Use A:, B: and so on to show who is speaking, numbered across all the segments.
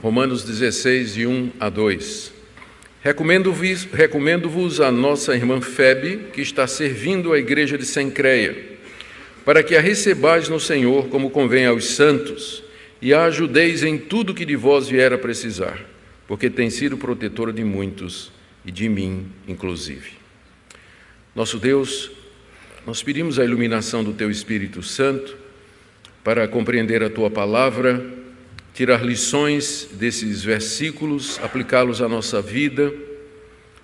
A: Romanos 16, de 1 a 2. Recomendo-vos recomendo a nossa irmã Febe, que está servindo a igreja de Sencreia, para que a recebais no Senhor como convém aos santos, e a ajudeis em tudo que de vós vier a precisar, porque tem sido protetora de muitos e de mim, inclusive. Nosso Deus, nós pedimos a iluminação do Teu Espírito Santo para compreender a Tua palavra, tirar lições desses versículos, aplicá-los à nossa vida.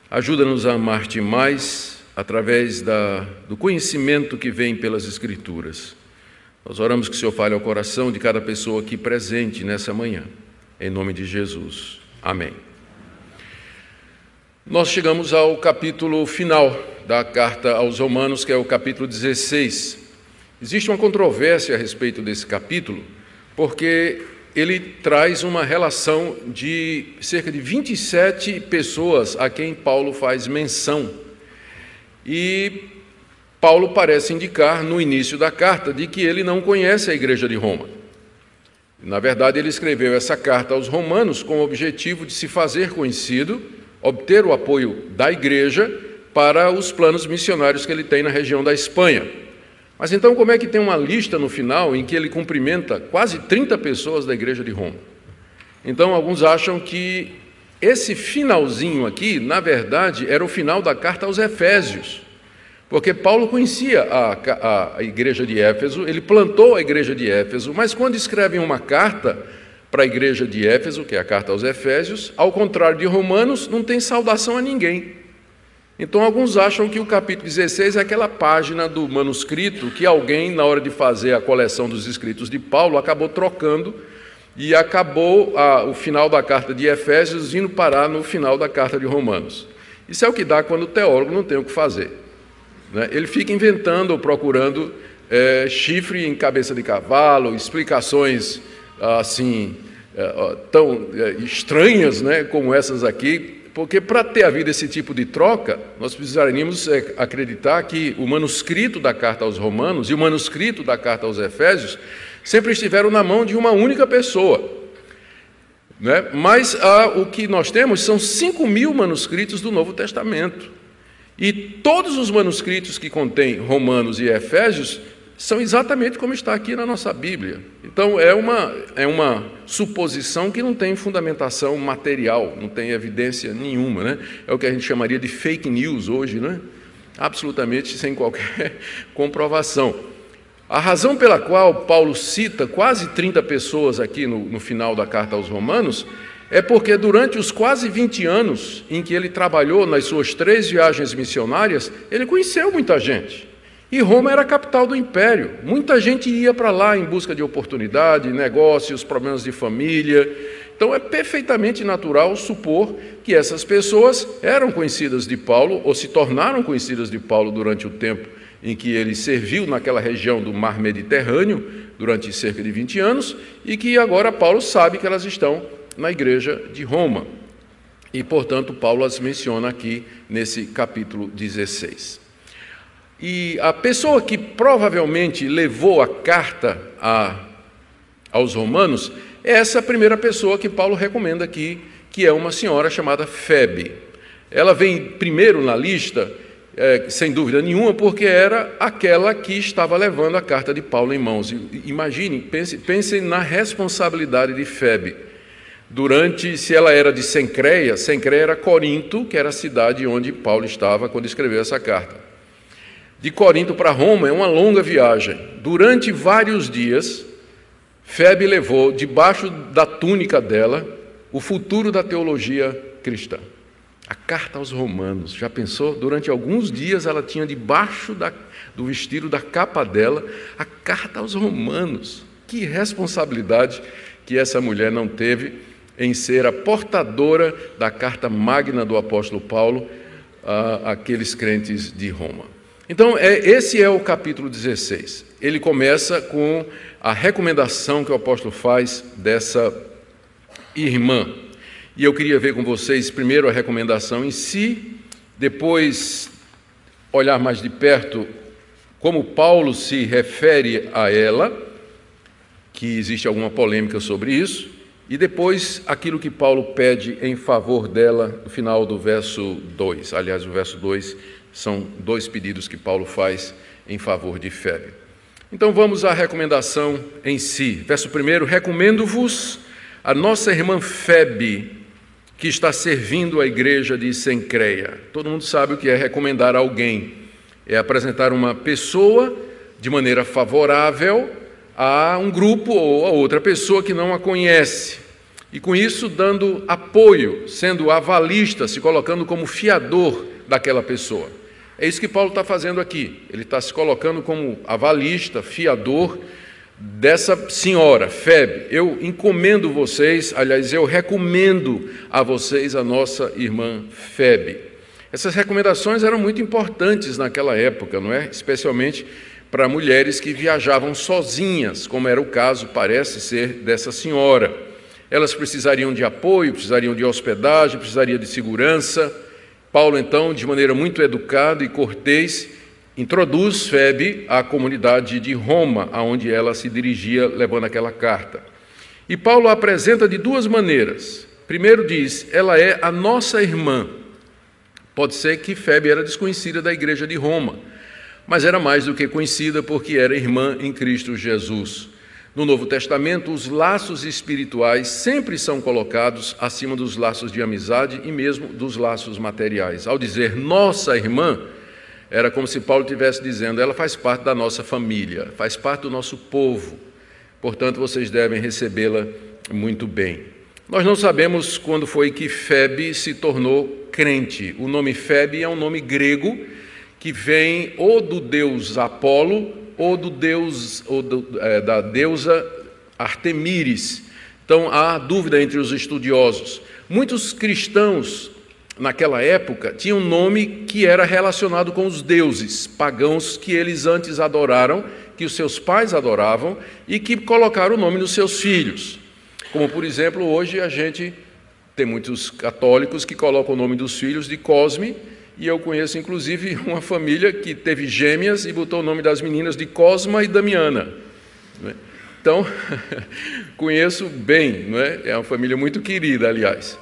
A: Ajuda-nos a amar-te mais através da, do conhecimento que vem pelas Escrituras. Nós oramos que o Senhor fale ao coração de cada pessoa aqui presente nessa manhã. Em nome de Jesus. Amém. Nós chegamos ao capítulo final da carta aos Romanos, que é o capítulo 16. Existe uma controvérsia a respeito desse capítulo, porque ele traz uma relação de cerca de 27 pessoas a quem Paulo faz menção. E Paulo parece indicar no início da carta de que ele não conhece a igreja de Roma. Na verdade, ele escreveu essa carta aos romanos com o objetivo de se fazer conhecido, obter o apoio da igreja para os planos missionários que ele tem na região da Espanha. Mas então, como é que tem uma lista no final em que ele cumprimenta quase 30 pessoas da igreja de Roma? Então, alguns acham que esse finalzinho aqui, na verdade, era o final da carta aos Efésios. Porque Paulo conhecia a, a, a, igreja de Éfeso, ele plantou a igreja de Éfeso, mas quando escrevem uma carta para a igreja de Éfeso, que é a carta aos Efésios, ao contrário de Romanos, não tem saudação a ninguém. Então, alguns acham que o capítulo 16 é aquela página do manuscrito que alguém, na hora de fazer a coleção dos escritos de Paulo, acabou trocando e acabou a, o final da carta de Efésios indo parar no final da carta de Romanos. Isso é o que dá quando o teólogo não tem o que fazer. Né? Ele fica inventando ou procurando é, chifre em cabeça de cavalo, explicações assim é, tão é, estranhas né, como essas aqui, porque para ter havido esse tipo de troca, nós precisaríamos é, acreditar que o manuscrito da carta aos Romanos e o manuscrito da carta aos Efésios sempre estiveram na mão de uma única pessoa. Né? Mas ah, o que nós temos são 5 mil manuscritos do Novo Testamento. E todos os manuscritos que contêm Romanos e Efésios são exatamente como está aqui na nossa Bíblia. Então, é uma, é uma suposição que não tem fundamentação material, não tem evidência nenhuma. Né? É o que a gente chamaria de fake news hoje, né? absolutamente sem qualquer comprovação. A razão pela qual Paulo cita quase 30 pessoas aqui no, no final da carta aos Romanos é porque durante os quase 20 anos em que ele trabalhou nas suas três viagens missionárias, ele conheceu muita gente. E Roma era a capital do império. Muita gente ia para lá em busca de oportunidade, negócios, problemas de família. Então é perfeitamente natural supor que essas pessoas eram conhecidas de Paulo ou se tornaram conhecidas de Paulo durante o tempo em que ele serviu naquela região do mar Mediterrâneo durante cerca de 20 anos e que agora Paulo sabe que elas estão na igreja de Roma. E, portanto, Paulo as menciona aqui nesse capítulo 16. E a pessoa que provavelmente levou a carta a, aos romanos é essa primeira pessoa que Paulo recomenda aqui, que é uma senhora chamada Febe. Ela vem primeiro na lista, é, sem dúvida nenhuma, porque era aquela que estava levando a carta de Paulo em mãos. Imaginem, pensem, pensem na responsabilidade de Febe. Durante, se ela era de Sencreia, Sencreia era Corinto, que era a cidade onde Paulo estava quando escreveu essa carta. De Corinto para Roma é uma longa viagem. Durante vários dias, Febe levou debaixo da túnica dela o futuro da teologia cristã. A carta aos Romanos. Já pensou? Durante alguns dias ela tinha debaixo da, do vestido da capa dela a carta aos Romanos. Que responsabilidade que essa mulher não teve em ser a portadora da carta magna do apóstolo Paulo àqueles crentes de Roma. Então, é, esse é o capítulo 16. Ele começa com a recomendação que o apóstolo faz dessa irmã. E eu queria ver com vocês primeiro a recomendação em si, depois olhar mais de perto como Paulo se refere a ela, que existe alguma polêmica sobre isso, e depois aquilo que Paulo pede em favor dela no final do verso 2. Aliás, o verso 2 são dois pedidos que Paulo faz em favor de Febe. Então vamos à recomendação em si. Verso 1: Recomendo-vos a nossa irmã Febe, que está servindo a igreja de Sencreia. Todo mundo sabe o que é recomendar alguém. É apresentar uma pessoa de maneira favorável a um grupo ou a outra pessoa que não a conhece. E com isso dando apoio, sendo avalista, se colocando como fiador daquela pessoa. É isso que Paulo está fazendo aqui. Ele está se colocando como avalista, fiador dessa senhora, Febe. Eu encomendo vocês, aliás, eu recomendo a vocês a nossa irmã Febe. Essas recomendações eram muito importantes naquela época, não é? Especialmente para mulheres que viajavam sozinhas, como era o caso, parece ser, dessa senhora. Elas precisariam de apoio, precisariam de hospedagem, precisariam de segurança. Paulo, então, de maneira muito educada e cortês, introduz Febe à comunidade de Roma, aonde ela se dirigia levando aquela carta. E Paulo a apresenta de duas maneiras. Primeiro diz, ela é a nossa irmã. Pode ser que Febe era desconhecida da igreja de Roma mas era mais do que conhecida porque era irmã em Cristo Jesus. No Novo Testamento, os laços espirituais sempre são colocados acima dos laços de amizade e mesmo dos laços materiais. Ao dizer nossa irmã, era como se Paulo estivesse dizendo: ela faz parte da nossa família, faz parte do nosso povo, portanto vocês devem recebê-la muito bem. Nós não sabemos quando foi que Febe se tornou crente. O nome Febe é um nome grego que vem ou do deus Apolo ou do deus ou do, é, da deusa Artemíris. Então há dúvida entre os estudiosos. Muitos cristãos naquela época tinham um nome que era relacionado com os deuses pagãos que eles antes adoraram, que os seus pais adoravam e que colocaram o nome nos seus filhos. Como por exemplo, hoje a gente tem muitos católicos que colocam o nome dos filhos de Cosme e eu conheço, inclusive, uma família que teve gêmeas e botou o nome das meninas de Cosma e Damiana. É? Então, conheço bem, não é? é uma família muito querida, aliás.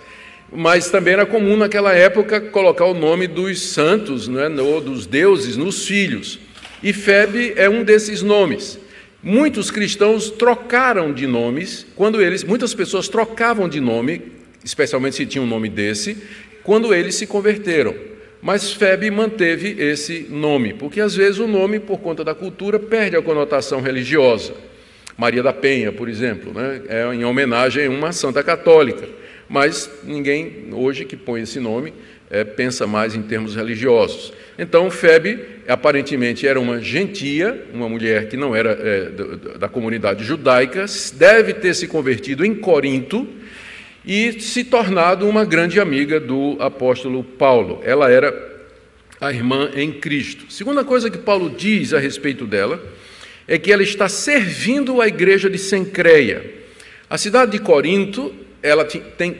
A: Mas também era comum naquela época colocar o nome dos santos, não é? ou dos deuses, nos filhos. E Febe é um desses nomes. Muitos cristãos trocaram de nomes, quando eles, muitas pessoas trocavam de nome, especialmente se tinha um nome desse, quando eles se converteram. Mas Febe manteve esse nome, porque às vezes o nome, por conta da cultura, perde a conotação religiosa. Maria da Penha, por exemplo, né, é em homenagem a uma santa católica, mas ninguém hoje que põe esse nome é, pensa mais em termos religiosos. Então, Febe aparentemente era uma gentia, uma mulher que não era é, da, da comunidade judaica, deve ter se convertido em Corinto, e se tornado uma grande amiga do apóstolo Paulo. Ela era a irmã em Cristo. Segunda coisa que Paulo diz a respeito dela é que ela está servindo a igreja de Sencreia. A cidade de Corinto, ela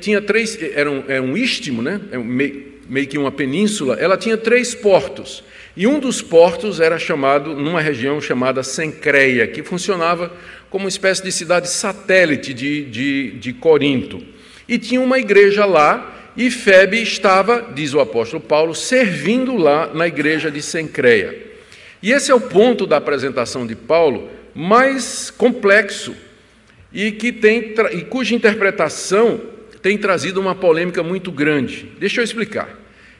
A: tinha três, era um, era um istmo, né? É meio, meio que uma península, ela tinha três portos. E um dos portos era chamado, numa região chamada Sencreia, que funcionava como uma espécie de cidade satélite de, de, de Corinto. E tinha uma igreja lá, e Febe estava, diz o apóstolo Paulo, servindo lá na igreja de Sencreia. E esse é o ponto da apresentação de Paulo mais complexo e que tem e cuja interpretação tem trazido uma polêmica muito grande. Deixa eu explicar.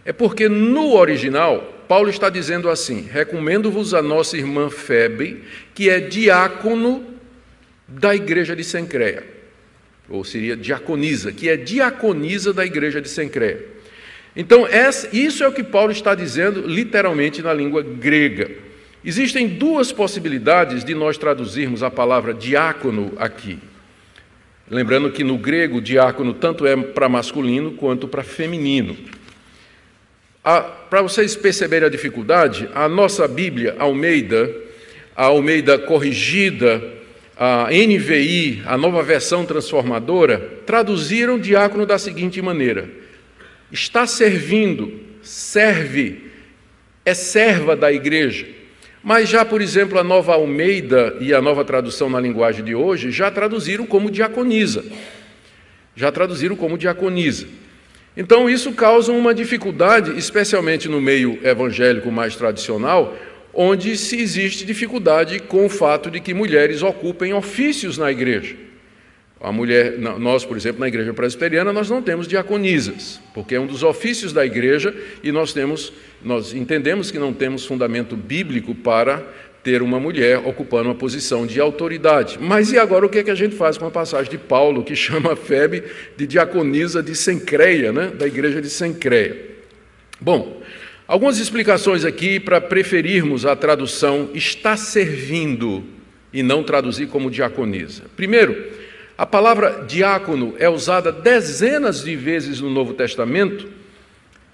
A: É porque no original Paulo está dizendo assim: recomendo-vos a nossa irmã Febe, que é diácono da igreja de Sencreia ou seria diaconisa, que é diaconisa da igreja de Sencréia. Então, isso é o que Paulo está dizendo literalmente na língua grega. Existem duas possibilidades de nós traduzirmos a palavra diácono aqui. Lembrando que no grego, diácono tanto é para masculino quanto para feminino. Para vocês perceberem a dificuldade, a nossa Bíblia Almeida, a Almeida corrigida, a NVI, a nova versão transformadora, traduziram diácono da seguinte maneira: está servindo, serve, é serva da igreja. Mas já, por exemplo, a nova Almeida e a nova tradução na linguagem de hoje já traduziram como diaconisa. Já traduziram como diaconisa. Então, isso causa uma dificuldade, especialmente no meio evangélico mais tradicional, onde se existe dificuldade com o fato de que mulheres ocupem ofícios na igreja. A mulher, nós, por exemplo, na igreja presbiteriana, nós não temos diaconisas, porque é um dos ofícios da igreja e nós temos, nós entendemos que não temos fundamento bíblico para ter uma mulher ocupando uma posição de autoridade. Mas e agora o que, é que a gente faz com a passagem de Paulo, que chama a Febe de diaconisa de Sencreia, né? da igreja de Sencreia? Bom, algumas explicações aqui para preferirmos a tradução está servindo e não traduzir como diaconisa. Primeiro, a palavra diácono é usada dezenas de vezes no Novo Testamento,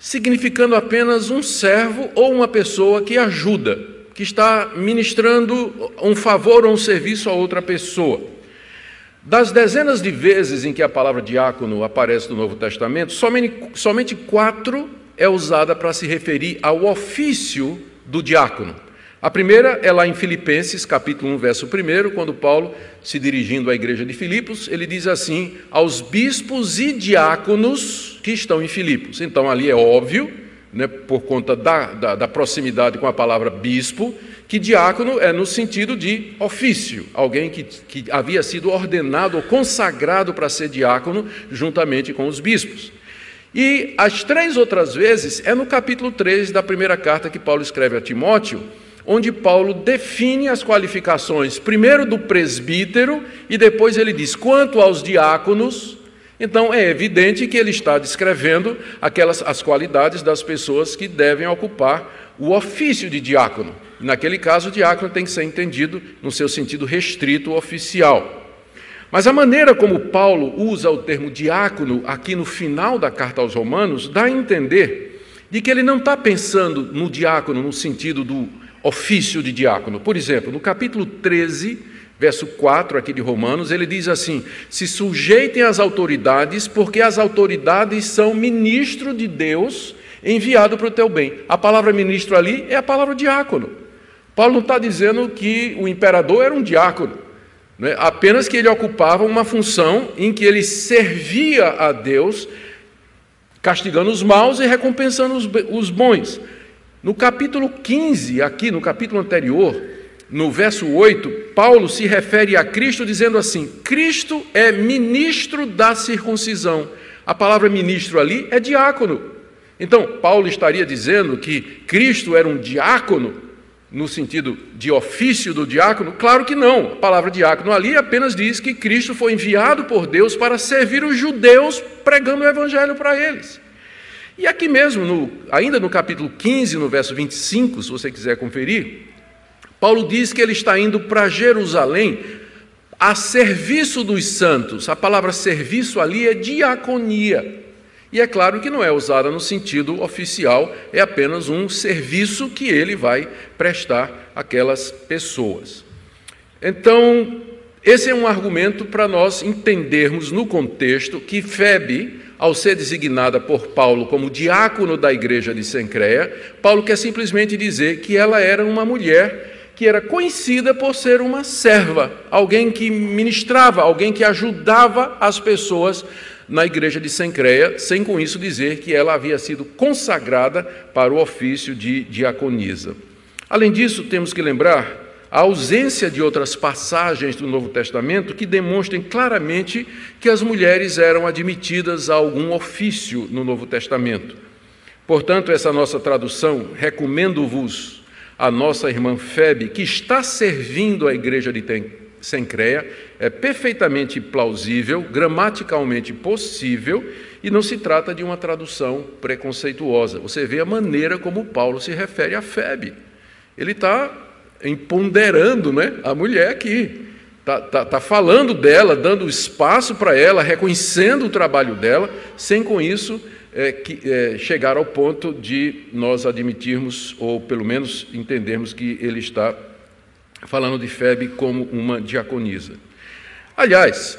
A: significando apenas um servo ou uma pessoa que ajuda, que está ministrando um favor ou um serviço a outra pessoa. Das dezenas de vezes em que a palavra diácono aparece no Novo Testamento, somente, somente quatro é usada para se referir ao ofício do diácono. A primeira é lá em Filipenses, capítulo 1, verso 1, quando Paulo, se dirigindo à igreja de Filipos, ele diz assim: aos bispos e diáconos que estão em Filipos. Então, ali é óbvio, né, por conta da, da, da proximidade com a palavra bispo, que diácono é no sentido de ofício, alguém que, que havia sido ordenado ou consagrado para ser diácono juntamente com os bispos. E as três outras vezes é no capítulo 3 da primeira carta que Paulo escreve a Timóteo onde Paulo define as qualificações, primeiro do presbítero, e depois ele diz: quanto aos diáconos. Então é evidente que ele está descrevendo aquelas as qualidades das pessoas que devem ocupar o ofício de diácono. Naquele caso, o diácono tem que ser entendido no seu sentido restrito oficial. Mas a maneira como Paulo usa o termo diácono aqui no final da carta aos Romanos dá a entender de que ele não está pensando no diácono no sentido do ofício de diácono. Por exemplo, no capítulo 13, verso 4 aqui de Romanos, ele diz assim: Se sujeitem às autoridades, porque as autoridades são ministro de Deus enviado para o teu bem. A palavra ministro ali é a palavra diácono. Paulo não está dizendo que o imperador era um diácono, né? apenas que ele ocupava uma função em que ele servia a Deus, castigando os maus e recompensando os, os bons. No capítulo 15, aqui no capítulo anterior, no verso 8, Paulo se refere a Cristo dizendo assim: Cristo é ministro da circuncisão. A palavra ministro ali é diácono. Então, Paulo estaria dizendo que Cristo era um diácono, no sentido de ofício do diácono? Claro que não. A palavra diácono ali apenas diz que Cristo foi enviado por Deus para servir os judeus pregando o evangelho para eles. E aqui mesmo, no, ainda no capítulo 15, no verso 25, se você quiser conferir, Paulo diz que ele está indo para Jerusalém a serviço dos santos. A palavra serviço ali é diaconia. E é claro que não é usada no sentido oficial, é apenas um serviço que ele vai prestar àquelas pessoas. Então, esse é um argumento para nós entendermos no contexto que Febe ao ser designada por Paulo como diácono da igreja de Sencreia, Paulo quer simplesmente dizer que ela era uma mulher que era conhecida por ser uma serva, alguém que ministrava, alguém que ajudava as pessoas na igreja de Sencreia, sem com isso dizer que ela havia sido consagrada para o ofício de diaconisa. Além disso, temos que lembrar a ausência de outras passagens do Novo Testamento que demonstrem claramente que as mulheres eram admitidas a algum ofício no Novo Testamento. Portanto, essa nossa tradução, recomendo-vos a nossa irmã Febe, que está servindo a igreja de Sencreia, é perfeitamente plausível, gramaticalmente possível, e não se trata de uma tradução preconceituosa. Você vê a maneira como Paulo se refere a Febe. Ele está empoderando né, a mulher aqui. Está tá, tá falando dela, dando espaço para ela, reconhecendo o trabalho dela, sem com isso é, que, é, chegar ao ponto de nós admitirmos, ou pelo menos entendermos que ele está falando de Febe como uma diaconisa. Aliás,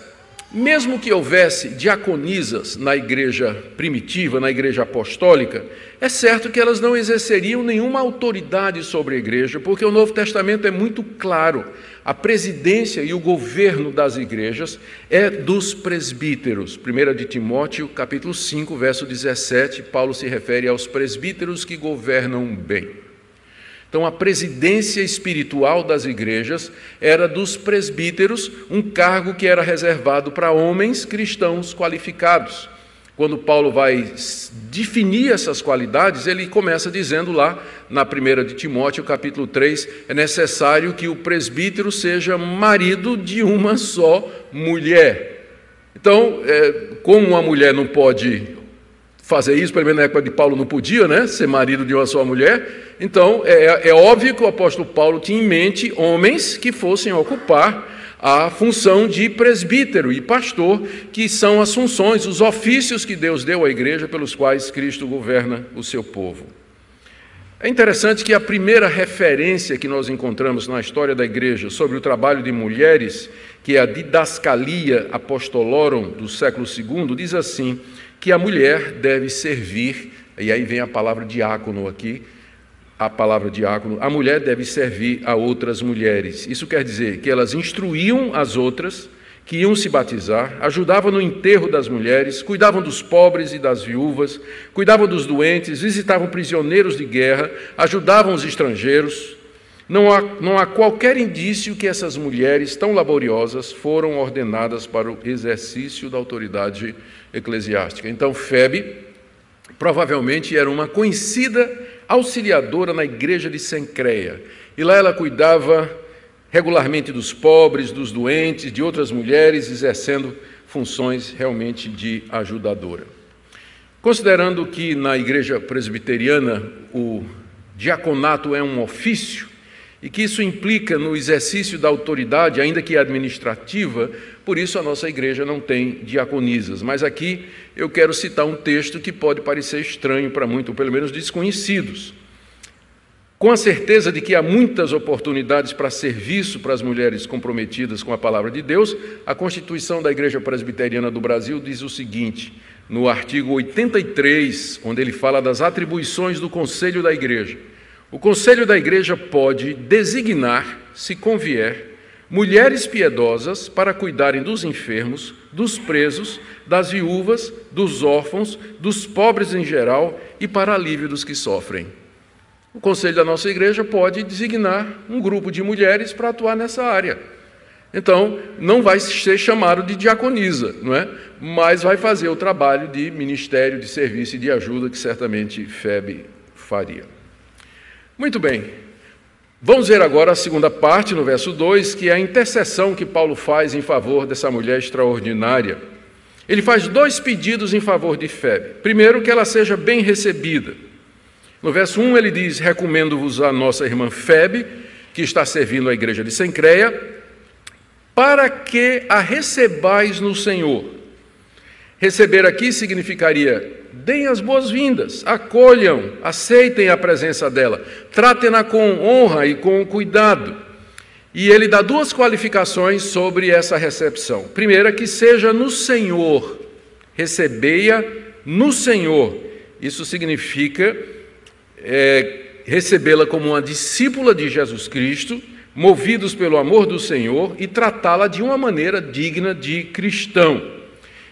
A: mesmo que houvesse diaconisas na igreja primitiva, na igreja apostólica, é certo que elas não exerceriam nenhuma autoridade sobre a igreja, porque o Novo Testamento é muito claro. A presidência e o governo das igrejas é dos presbíteros. 1 de Timóteo, capítulo 5, verso 17, Paulo se refere aos presbíteros que governam bem. Então, a presidência espiritual das igrejas era dos presbíteros, um cargo que era reservado para homens cristãos qualificados. Quando Paulo vai definir essas qualidades, ele começa dizendo lá, na primeira de Timóteo, capítulo 3, é necessário que o presbítero seja marido de uma só mulher. Então, é, como uma mulher não pode fazer isso, pelo menos na época de Paulo não podia, né? Ser marido de uma só mulher. Então, é, é óbvio que o apóstolo Paulo tinha em mente homens que fossem ocupar a função de presbítero e pastor, que são as funções, os ofícios que Deus deu à igreja pelos quais Cristo governa o seu povo. É interessante que a primeira referência que nós encontramos na história da igreja sobre o trabalho de mulheres, que é a Didascalia Apostolorum do século II, diz assim: que a mulher deve servir, e aí vem a palavra diácono aqui, a palavra diácono, a mulher deve servir a outras mulheres. Isso quer dizer que elas instruíam as outras que iam se batizar, ajudavam no enterro das mulheres, cuidavam dos pobres e das viúvas, cuidavam dos doentes, visitavam prisioneiros de guerra, ajudavam os estrangeiros. Não há, não há qualquer indício que essas mulheres tão laboriosas foram ordenadas para o exercício da autoridade eclesiástica. Então, Febe provavelmente era uma conhecida auxiliadora na igreja de Sencreia. E lá ela cuidava regularmente dos pobres, dos doentes, de outras mulheres, exercendo funções realmente de ajudadora. Considerando que na igreja presbiteriana o diaconato é um ofício, e que isso implica no exercício da autoridade, ainda que administrativa, por isso a nossa igreja não tem diaconisas. Mas aqui eu quero citar um texto que pode parecer estranho para muitos, ou pelo menos desconhecidos. Com a certeza de que há muitas oportunidades para serviço para as mulheres comprometidas com a palavra de Deus, a Constituição da Igreja Presbiteriana do Brasil diz o seguinte, no artigo 83, onde ele fala das atribuições do Conselho da Igreja. O Conselho da Igreja pode designar, se convier, mulheres piedosas para cuidarem dos enfermos, dos presos, das viúvas, dos órfãos, dos pobres em geral e para alívio dos que sofrem. O conselho da nossa igreja pode designar um grupo de mulheres para atuar nessa área. Então, não vai ser chamado de diaconisa, não é? Mas vai fazer o trabalho de ministério, de serviço e de ajuda que certamente Febe faria. Muito bem. Vamos ver agora a segunda parte, no verso 2, que é a intercessão que Paulo faz em favor dessa mulher extraordinária. Ele faz dois pedidos em favor de Febe. Primeiro, que ela seja bem recebida. No verso 1 ele diz: Recomendo-vos a nossa irmã Febe, que está servindo a igreja de Sencreia, para que a recebais no Senhor. Receber aqui significaria deem as boas-vindas, acolham, aceitem a presença dela, tratem-na com honra e com cuidado. E ele dá duas qualificações sobre essa recepção. Primeira, que seja no Senhor, recebei-a no Senhor. Isso significa é, recebê-la como uma discípula de Jesus Cristo, movidos pelo amor do Senhor, e tratá-la de uma maneira digna de cristão.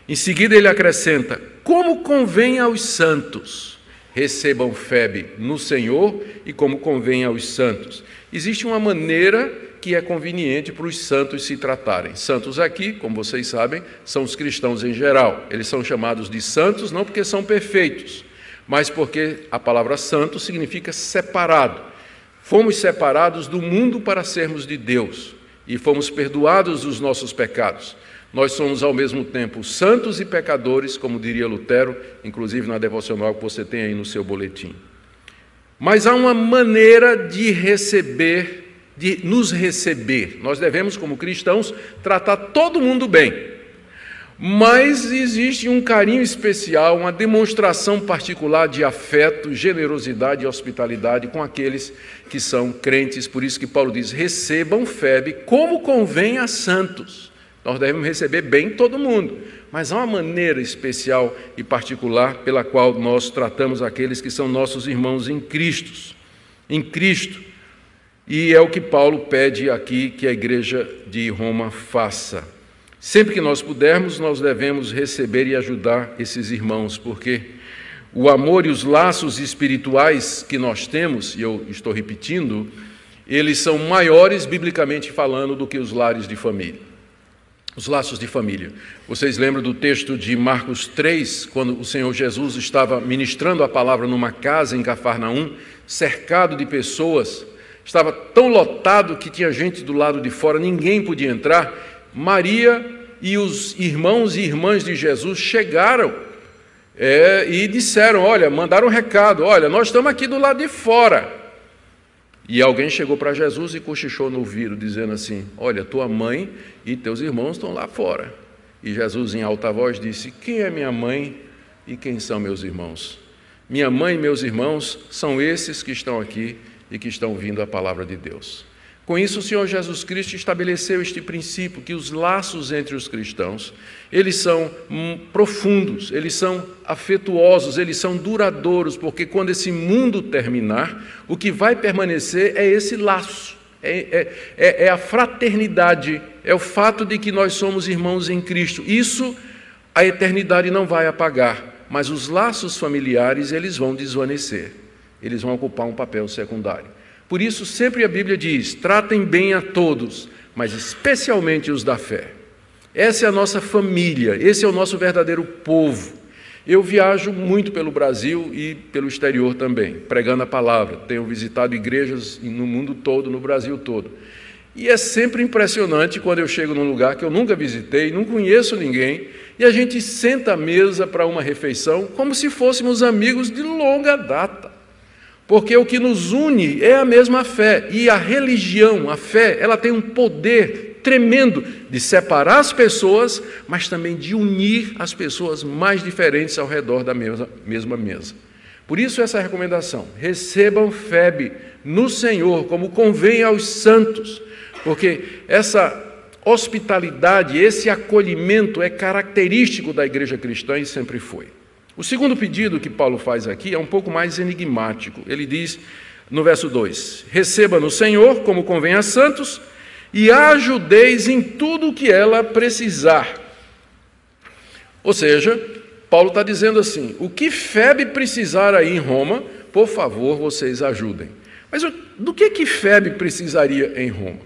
A: Em seguida, ele acrescenta: Como convém aos santos, recebam Febe no Senhor e como convém aos santos. Existe uma maneira que é conveniente para os santos se tratarem. Santos aqui, como vocês sabem, são os cristãos em geral. Eles são chamados de santos não porque são perfeitos, mas porque a palavra santo significa separado. Fomos separados do mundo para sermos de Deus e fomos perdoados dos nossos pecados. Nós somos ao mesmo tempo santos e pecadores, como diria Lutero, inclusive na devocional que você tem aí no seu boletim. Mas há uma maneira de receber, de nos receber. Nós devemos, como cristãos, tratar todo mundo bem. Mas existe um carinho especial, uma demonstração particular de afeto, generosidade e hospitalidade com aqueles que são crentes. Por isso que Paulo diz: recebam febe como convém a santos. Nós devemos receber bem todo mundo, mas há uma maneira especial e particular pela qual nós tratamos aqueles que são nossos irmãos em Cristo. Em Cristo. E é o que Paulo pede aqui que a igreja de Roma faça. Sempre que nós pudermos, nós devemos receber e ajudar esses irmãos, porque o amor e os laços espirituais que nós temos, e eu estou repetindo, eles são maiores, biblicamente falando, do que os lares de família. Os laços de família. Vocês lembram do texto de Marcos 3, quando o Senhor Jesus estava ministrando a palavra numa casa em Cafarnaum, cercado de pessoas, estava tão lotado que tinha gente do lado de fora, ninguém podia entrar. Maria e os irmãos e irmãs de Jesus chegaram é, e disseram: Olha, mandaram um recado: Olha, nós estamos aqui do lado de fora. E alguém chegou para Jesus e cochichou no ouvido, dizendo assim: Olha, tua mãe e teus irmãos estão lá fora. E Jesus, em alta voz, disse: Quem é minha mãe e quem são meus irmãos? Minha mãe e meus irmãos são esses que estão aqui e que estão ouvindo a palavra de Deus. Com isso, o Senhor Jesus Cristo estabeleceu este princípio que os laços entre os cristãos, eles são hum, profundos, eles são afetuosos, eles são duradouros, porque quando esse mundo terminar, o que vai permanecer é esse laço, é, é, é, é a fraternidade, é o fato de que nós somos irmãos em Cristo. Isso a eternidade não vai apagar, mas os laços familiares, eles vão desvanecer, eles vão ocupar um papel secundário. Por isso, sempre a Bíblia diz: tratem bem a todos, mas especialmente os da fé. Essa é a nossa família, esse é o nosso verdadeiro povo. Eu viajo muito pelo Brasil e pelo exterior também, pregando a palavra. Tenho visitado igrejas no mundo todo, no Brasil todo. E é sempre impressionante quando eu chego num lugar que eu nunca visitei, não conheço ninguém, e a gente senta à mesa para uma refeição como se fôssemos amigos de longa data. Porque o que nos une é a mesma fé, e a religião, a fé, ela tem um poder tremendo de separar as pessoas, mas também de unir as pessoas mais diferentes ao redor da mesma, mesma mesa. Por isso, essa recomendação: recebam febe no Senhor, como convém aos santos, porque essa hospitalidade, esse acolhimento é característico da igreja cristã e sempre foi. O segundo pedido que Paulo faz aqui é um pouco mais enigmático. Ele diz no verso 2: Receba no Senhor, como convém a santos, e ajudeis em tudo o que ela precisar. Ou seja, Paulo está dizendo assim: o que Febe precisar aí em Roma, por favor, vocês ajudem. Mas do que que Febe precisaria em Roma?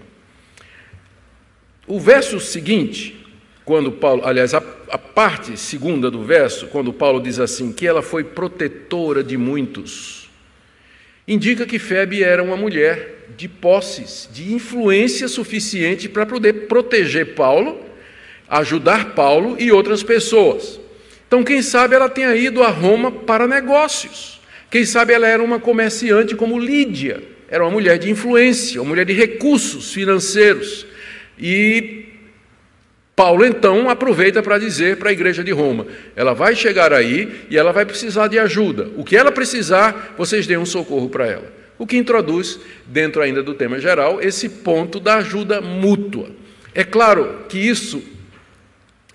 A: O verso seguinte quando Paulo, aliás, a, a, parte segunda do verso, quando Paulo diz assim, que ela foi protetora de muitos, indica que Febe era uma mulher de posses, de influência suficiente para poder proteger Paulo, ajudar Paulo e outras pessoas. Então, quem sabe ela tenha ido a Roma para negócios. Quem sabe ela era uma comerciante como Lídia, era uma mulher de influência, uma mulher de recursos financeiros. E Paulo então aproveita para dizer para a igreja de Roma: ela vai chegar aí e ela vai precisar de ajuda. O que ela precisar, vocês deem um socorro para ela. O que introduz, dentro ainda do tema geral, esse ponto da ajuda mútua. É claro que isso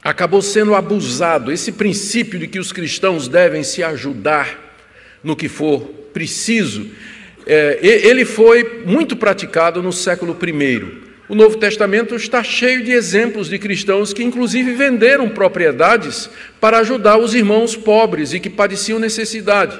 A: acabou sendo abusado, esse princípio de que os cristãos devem se ajudar no que for preciso, é, ele foi muito praticado no século I. O Novo Testamento está cheio de exemplos de cristãos que, inclusive, venderam propriedades para ajudar os irmãos pobres e que padeciam necessidade.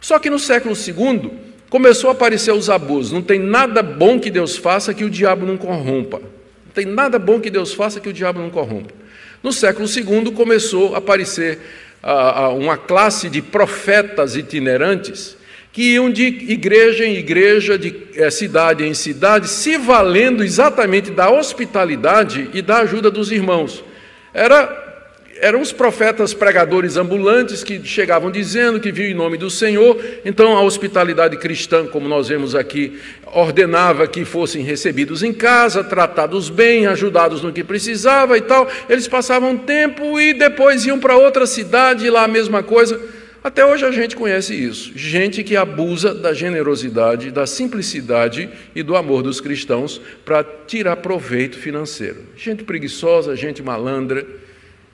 A: Só que no século II começou a aparecer os abusos. Não tem nada bom que Deus faça que o diabo não corrompa. Não tem nada bom que Deus faça que o diabo não corrompa. No século II começou a aparecer ah, uma classe de profetas itinerantes que iam de igreja em igreja, de é, cidade em cidade, se valendo exatamente da hospitalidade e da ajuda dos irmãos. Era, eram os profetas pregadores ambulantes que chegavam dizendo que viu em nome do Senhor, então a hospitalidade cristã, como nós vemos aqui, ordenava que fossem recebidos em casa, tratados bem, ajudados no que precisava e tal. Eles passavam tempo e depois iam para outra cidade, e lá a mesma coisa Até hoje a gente conhece isso. Gente que abusa da generosidade, da simplicidade e do amor dos cristãos para tirar proveito financeiro. Gente preguiçosa, gente malandra.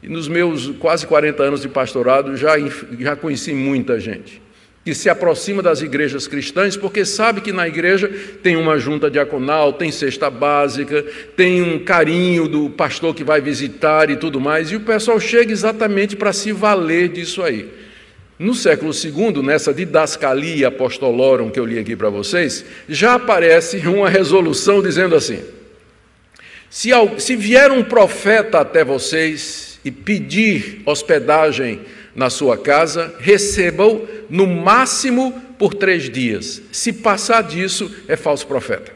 A: E nos meus quase 40 anos de pastorado já, já conheci muita gente que se aproxima das igrejas cristãs porque sabe que na igreja tem uma junta diaconal, tem cesta básica, tem um carinho do pastor que vai visitar e tudo mais, e o pessoal chega exatamente para se valer disso aí. No século II, nessa didascalia apostolorum que eu li aqui para vocês, já aparece uma resolução dizendo assim: se, se vier um profeta até vocês e pedir hospedagem na sua casa, recebam no máximo por três dias. Se passar disso, é falso profeta.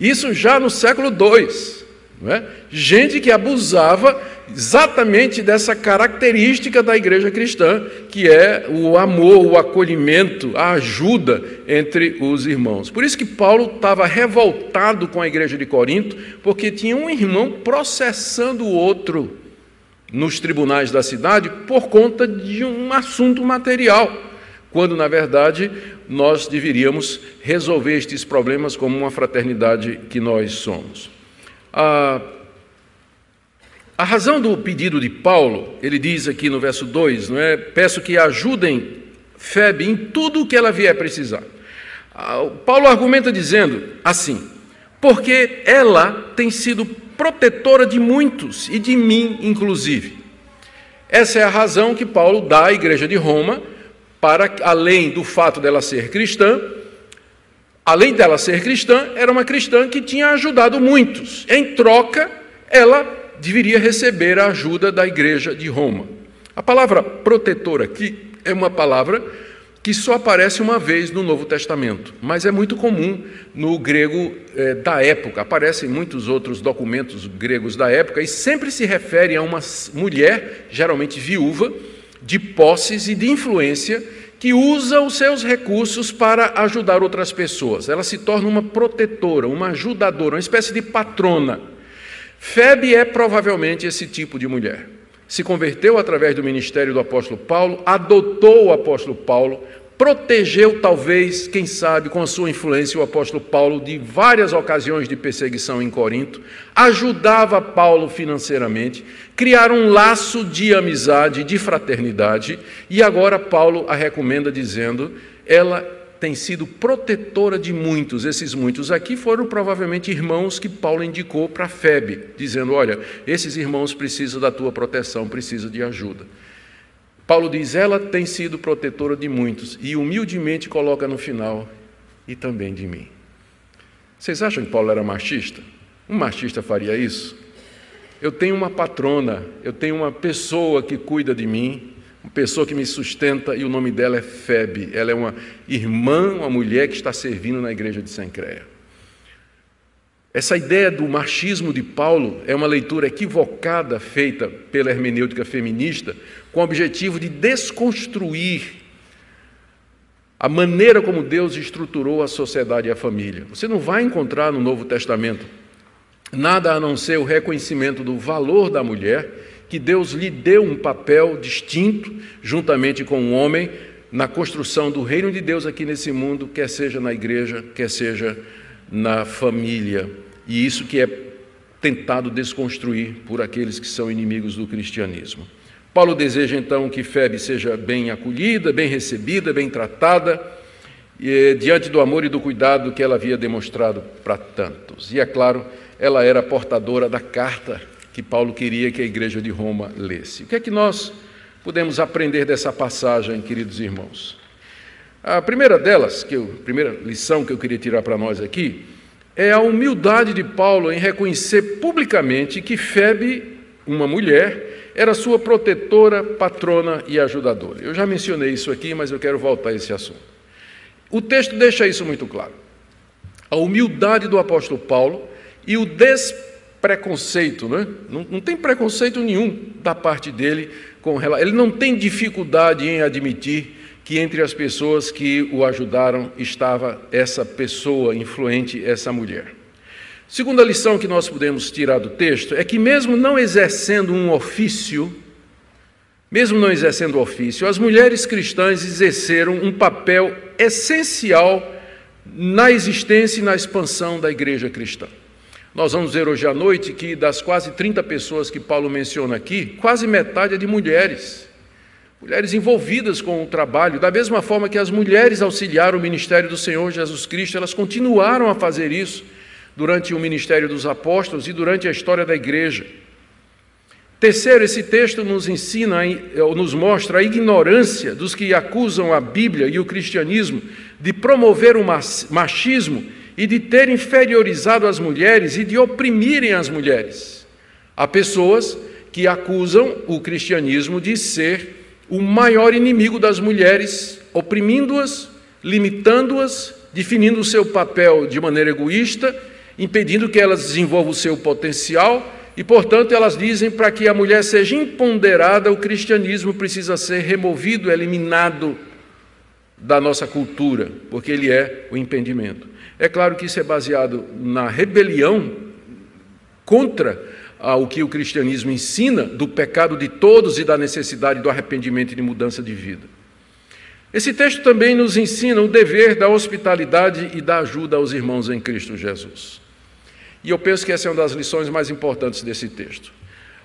A: Isso já no século II. É? Gente que abusava exatamente dessa característica da igreja cristã, que é o amor, o acolhimento, a ajuda entre os irmãos. Por isso que Paulo estava revoltado com a igreja de Corinto, porque tinha um irmão processando o outro nos tribunais da cidade por conta de um assunto material, quando na verdade nós deveríamos resolver estes problemas como uma fraternidade que nós somos. A, a razão do pedido de Paulo, ele diz aqui no verso 2, não é? Peço que ajudem Febe em tudo o que ela vier precisar. Paulo argumenta dizendo assim: porque ela tem sido protetora de muitos e de mim, inclusive. Essa é a razão que Paulo dá à igreja de Roma, para além do fato dela ser cristã, além dela ser cristã, era uma cristã que tinha ajudado muitos. Em troca, ela deveria receber a ajuda da igreja de Roma. A palavra protetor aqui é uma palavra que só aparece uma vez no Novo Testamento, mas é muito comum no grego é, da época. Aparece em muitos outros documentos gregos da época e sempre se refere a uma mulher, geralmente viúva, de posses e de influência, que usa os seus recursos para ajudar outras pessoas. Ela se torna uma protetora, uma ajudadora, uma espécie de patrona. Febe é provavelmente esse tipo de mulher se converteu através do ministério do apóstolo Paulo, adotou o apóstolo Paulo, protegeu, talvez, quem sabe, com a sua influência, o apóstolo Paulo de várias ocasiões de perseguição em Corinto, ajudava Paulo financeiramente, criaram um laço de amizade, de fraternidade, e agora Paulo a recomenda dizendo: ela tem sido protetora de muitos. Esses muitos aqui foram provavelmente irmãos que Paulo indicou para Febe, dizendo: Olha, esses irmãos precisam da tua proteção, precisam de ajuda. Paulo diz: Ela tem sido protetora de muitos, e humildemente coloca no final: E também de mim. Vocês acham que Paulo era machista? Um machista faria isso? Eu tenho uma patrona, eu tenho uma pessoa que cuida de mim, uma pessoa que me sustenta e o nome dela é Febe. Ela é uma irmã, uma mulher que está servindo na igreja de Sancreia. Essa ideia do machismo de Paulo é uma leitura equivocada feita pela hermenêutica feminista com o objetivo de desconstruir a maneira como Deus estruturou a sociedade e a família. Você não vai encontrar no Novo Testamento nada a não ser o reconhecimento do valor da mulher que Deus lhe deu um papel distinto, juntamente com o homem, na construção do reino de Deus aqui nesse mundo, quer seja na igreja, quer seja na família. E isso que é tentado desconstruir por aqueles que são inimigos do cristianismo. Paulo deseja então que Febe seja bem acolhida, bem recebida, bem tratada, e, diante do amor e do cuidado que ela havia demonstrado para tantos. E é claro, ela era portadora da carta que Paulo queria que a igreja de Roma lesse. O que é que nós podemos aprender dessa passagem, queridos irmãos? A primeira delas, que eu, a primeira lição que eu queria tirar para nós aqui, é a humildade de Paulo em reconhecer publicamente que Febe, uma mulher, era sua protetora, patrona e ajudadora. Eu já mencionei isso aqui, mas eu quero voltar a esse assunto. O texto deixa isso muito claro. A humildade do apóstolo Paulo e o des preconceito, né? não, não tem preconceito nenhum da parte dele com ele não tem dificuldade em admitir que entre as pessoas que o ajudaram estava essa pessoa influente, essa mulher. Segunda lição que nós podemos tirar do texto é que mesmo não exercendo um ofício, mesmo não exercendo ofício, as mulheres cristãs exerceram um papel essencial na existência e na expansão da igreja cristã. Nós vamos ver hoje à noite que das quase 30 pessoas que Paulo menciona aqui, quase metade é de mulheres. Mulheres envolvidas com o trabalho, da mesma forma que as mulheres auxiliaram o ministério do Senhor Jesus Cristo, elas continuaram a fazer isso durante o ministério dos apóstolos e durante a história da igreja. Terceiro, esse texto nos ensina, ou nos mostra a ignorância dos que acusam a Bíblia e o cristianismo de promover o machismo e de ter inferiorizado as mulheres e de oprimirem as mulheres. Há pessoas que acusam o cristianismo de ser o maior inimigo das mulheres, oprimindo-as, limitando-as, definindo o seu papel de maneira egoísta, impedindo que elas desenvolvam o seu potencial e, portanto, elas dizem para que a mulher seja empoderada, o cristianismo precisa ser removido, eliminado da nossa cultura, porque ele é o impedimento. É claro que isso é baseado na rebelião contra o que o cristianismo ensina do pecado de todos e da necessidade do arrependimento e de mudança de vida. Esse texto também nos ensina o dever da hospitalidade e da ajuda aos irmãos em Cristo Jesus. E eu penso que essa é uma das lições mais importantes desse texto.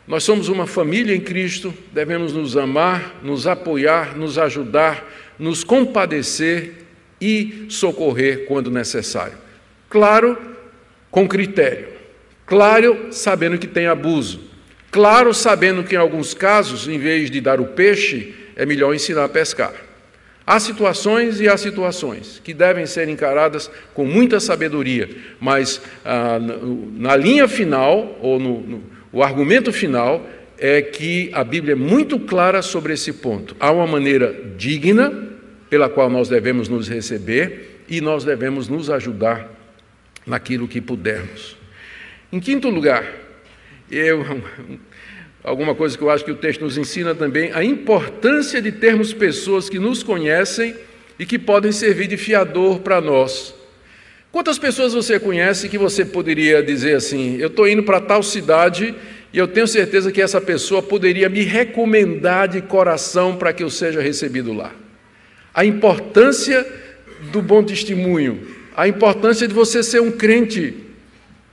A: Nós somos uma família em Cristo, devemos nos amar, nos apoiar, nos ajudar, nos compadecer e socorrer quando necessário. Claro, com critério. Claro, sabendo que tem abuso. Claro, sabendo que em alguns casos, em vez de dar o peixe, é melhor ensinar a pescar. Há situações e há situações que devem ser encaradas com muita sabedoria, mas ah, na linha final, ou no, no o argumento final, é que a Bíblia é muito clara sobre esse ponto. Há uma maneira digna pela qual nós devemos nos receber e nós devemos nos ajudar naquilo que pudermos. Em quinto lugar, eu, alguma coisa que eu acho que o texto nos ensina também, a importância de termos pessoas que nos conhecem e que podem servir de fiador para nós. Quantas pessoas você conhece que você poderia dizer assim: eu estou indo para tal cidade e eu tenho certeza que essa pessoa poderia me recomendar de coração para que eu seja recebido lá? a importância do bom testemunho, a importância de você ser um crente,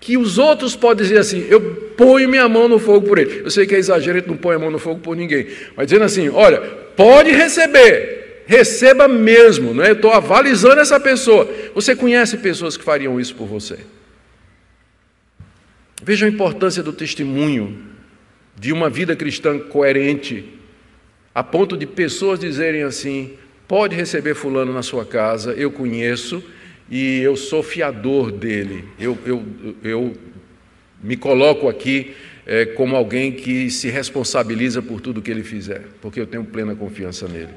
A: que os outros podem dizer assim: eu ponho minha mão no fogo por ele. Eu sei que é exagero, gente não põe a mão no fogo por ninguém, mas dizendo assim: olha, pode receber, receba mesmo, não é? eu estou avalizando essa pessoa. Você conhece pessoas que fariam isso por você? Veja a importância do testemunho de uma vida cristã coerente, a ponto de pessoas dizerem assim: Pode receber Fulano na sua casa, eu conheço e eu sou fiador dele. Eu, eu, eu me coloco aqui é, como alguém que se responsabiliza por tudo que ele fizer, porque eu tenho plena confiança nele.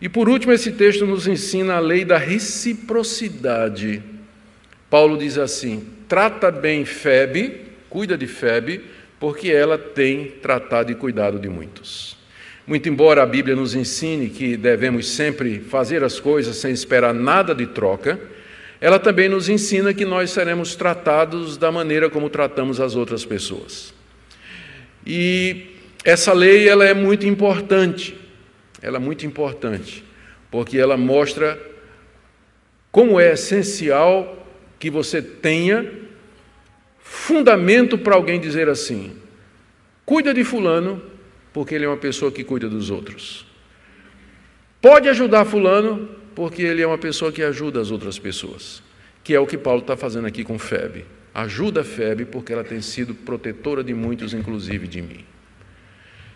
A: E por último, esse texto nos ensina a lei da reciprocidade. Paulo diz assim: trata bem Febe, cuida de Febe, porque ela tem tratado e cuidado de muitos. Muito embora a Bíblia nos ensine que devemos sempre fazer as coisas sem esperar nada de troca, ela também nos ensina que nós seremos tratados da maneira como tratamos as outras pessoas. E essa lei ela é muito importante. Ela é muito importante, porque ela mostra como é essencial que você tenha fundamento para alguém dizer assim: cuida de fulano porque ele é uma pessoa que cuida dos outros. Pode ajudar Fulano, porque ele é uma pessoa que ajuda as outras pessoas, que é o que Paulo está fazendo aqui com Febe. Ajuda Febe, porque ela tem sido protetora de muitos, inclusive de mim.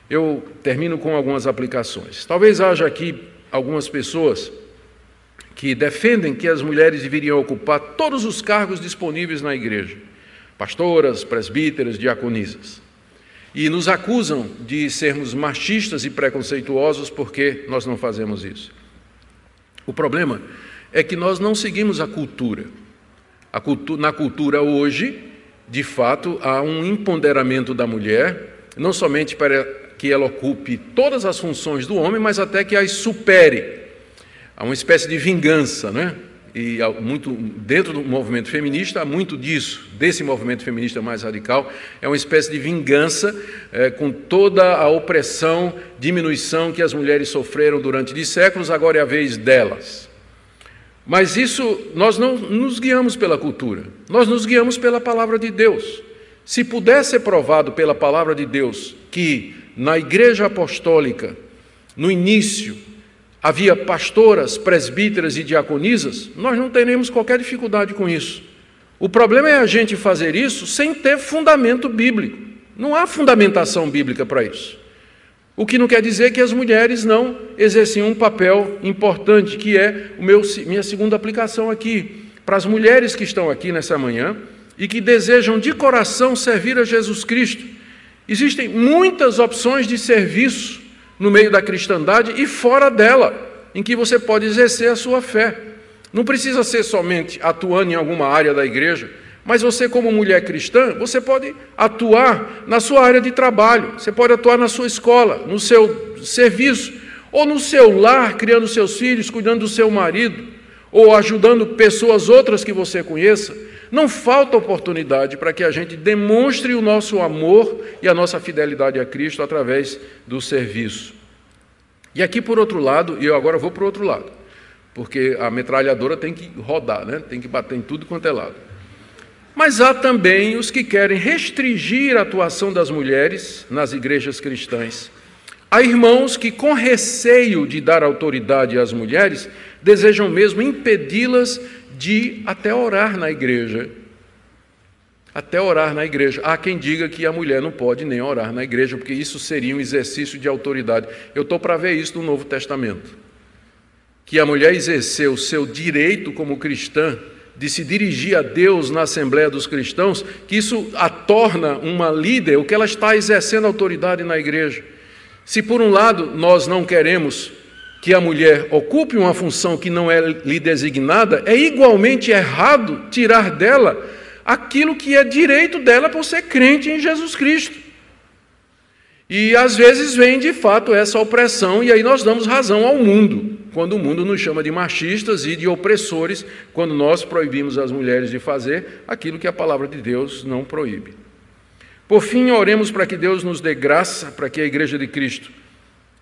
A: Eu termino com algumas aplicações. Talvez haja aqui algumas pessoas que defendem que as mulheres deveriam ocupar todos os cargos disponíveis na igreja: pastoras, presbíteras, diaconisas e nos acusam de sermos machistas e preconceituosos porque nós não fazemos isso. O problema é que nós não seguimos a cultura. A cultu na cultura hoje, de fato, há um empoderamento da mulher, não somente para que ela ocupe todas as funções do homem, mas até que as supere. Há uma espécie de vingança, né? E muito dentro do movimento feminista há muito disso, desse movimento feminista mais radical, é uma espécie de vingança é, com toda a opressão, diminuição que as mulheres sofreram durante de séculos, agora é a vez delas. Mas isso nós não nos guiamos pela cultura, nós nos guiamos pela palavra de Deus. Se pudesse ser provado pela palavra de Deus que na igreja apostólica, no início, havia pastoras, presbíteras e diaconisas, nós não teremos qualquer dificuldade com isso. O problema é a gente fazer isso sem ter fundamento bíblico. Não há fundamentação bíblica para isso. O que não quer dizer que as mulheres não exerciam um papel importante, que é o meu, minha segunda aplicação aqui. Para as mulheres que estão aqui nessa manhã e que desejam de coração servir a Jesus Cristo, existem muitas opções de serviço no meio da cristandade e fora dela, em que você pode exercer a sua fé. Não precisa ser somente atuando em alguma área da igreja, mas você, como mulher cristã, você pode atuar na sua área de trabalho, você pode atuar na sua escola, no seu serviço, ou no seu lar, criando seus filhos, cuidando do seu marido, ou ajudando pessoas outras que você conheça. Não falta oportunidade para que a gente demonstre o nosso amor e a nossa fidelidade a Cristo através do serviço. E aqui, por outro lado, e eu agora vou para o outro lado, porque a metralhadora tem que rodar, né? tem que bater em tudo quanto é lado. Mas há também os que querem restringir a atuação das mulheres nas igrejas cristãs. Há irmãos que, com receio de dar autoridade às mulheres, desejam mesmo impedi-las de até orar na igreja. Até orar na igreja. Há quem diga que a mulher não pode nem orar na igreja, porque isso seria um exercício de autoridade. Eu estou para ver isso no Novo Testamento. Que a mulher exerceu o seu direito como cristã de se dirigir a Deus na Assembleia dos Cristãos, que isso a torna uma líder, o que ela está exercendo autoridade na igreja. Se por um lado nós não queremos que a mulher ocupe uma função que não é lhe designada, é igualmente errado tirar dela aquilo que é direito dela por ser crente em Jesus Cristo. E às vezes vem de fato essa opressão, e aí nós damos razão ao mundo, quando o mundo nos chama de machistas e de opressores, quando nós proibimos as mulheres de fazer aquilo que a palavra de Deus não proíbe. Por fim, oremos para que Deus nos dê graça para que a Igreja de Cristo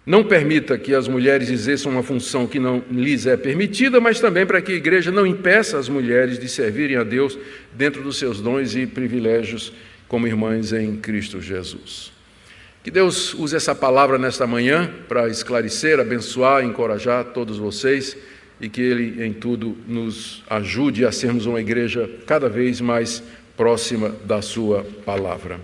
A: não permita que as mulheres exerçam uma função que não lhes é permitida, mas também para que a igreja não impeça as mulheres de servirem a Deus dentro dos seus dons e privilégios como irmãs em Cristo Jesus. Que Deus use essa palavra nesta manhã para esclarecer, abençoar, encorajar todos vocês e que Ele em tudo nos ajude a sermos uma igreja cada vez mais próxima da Sua palavra.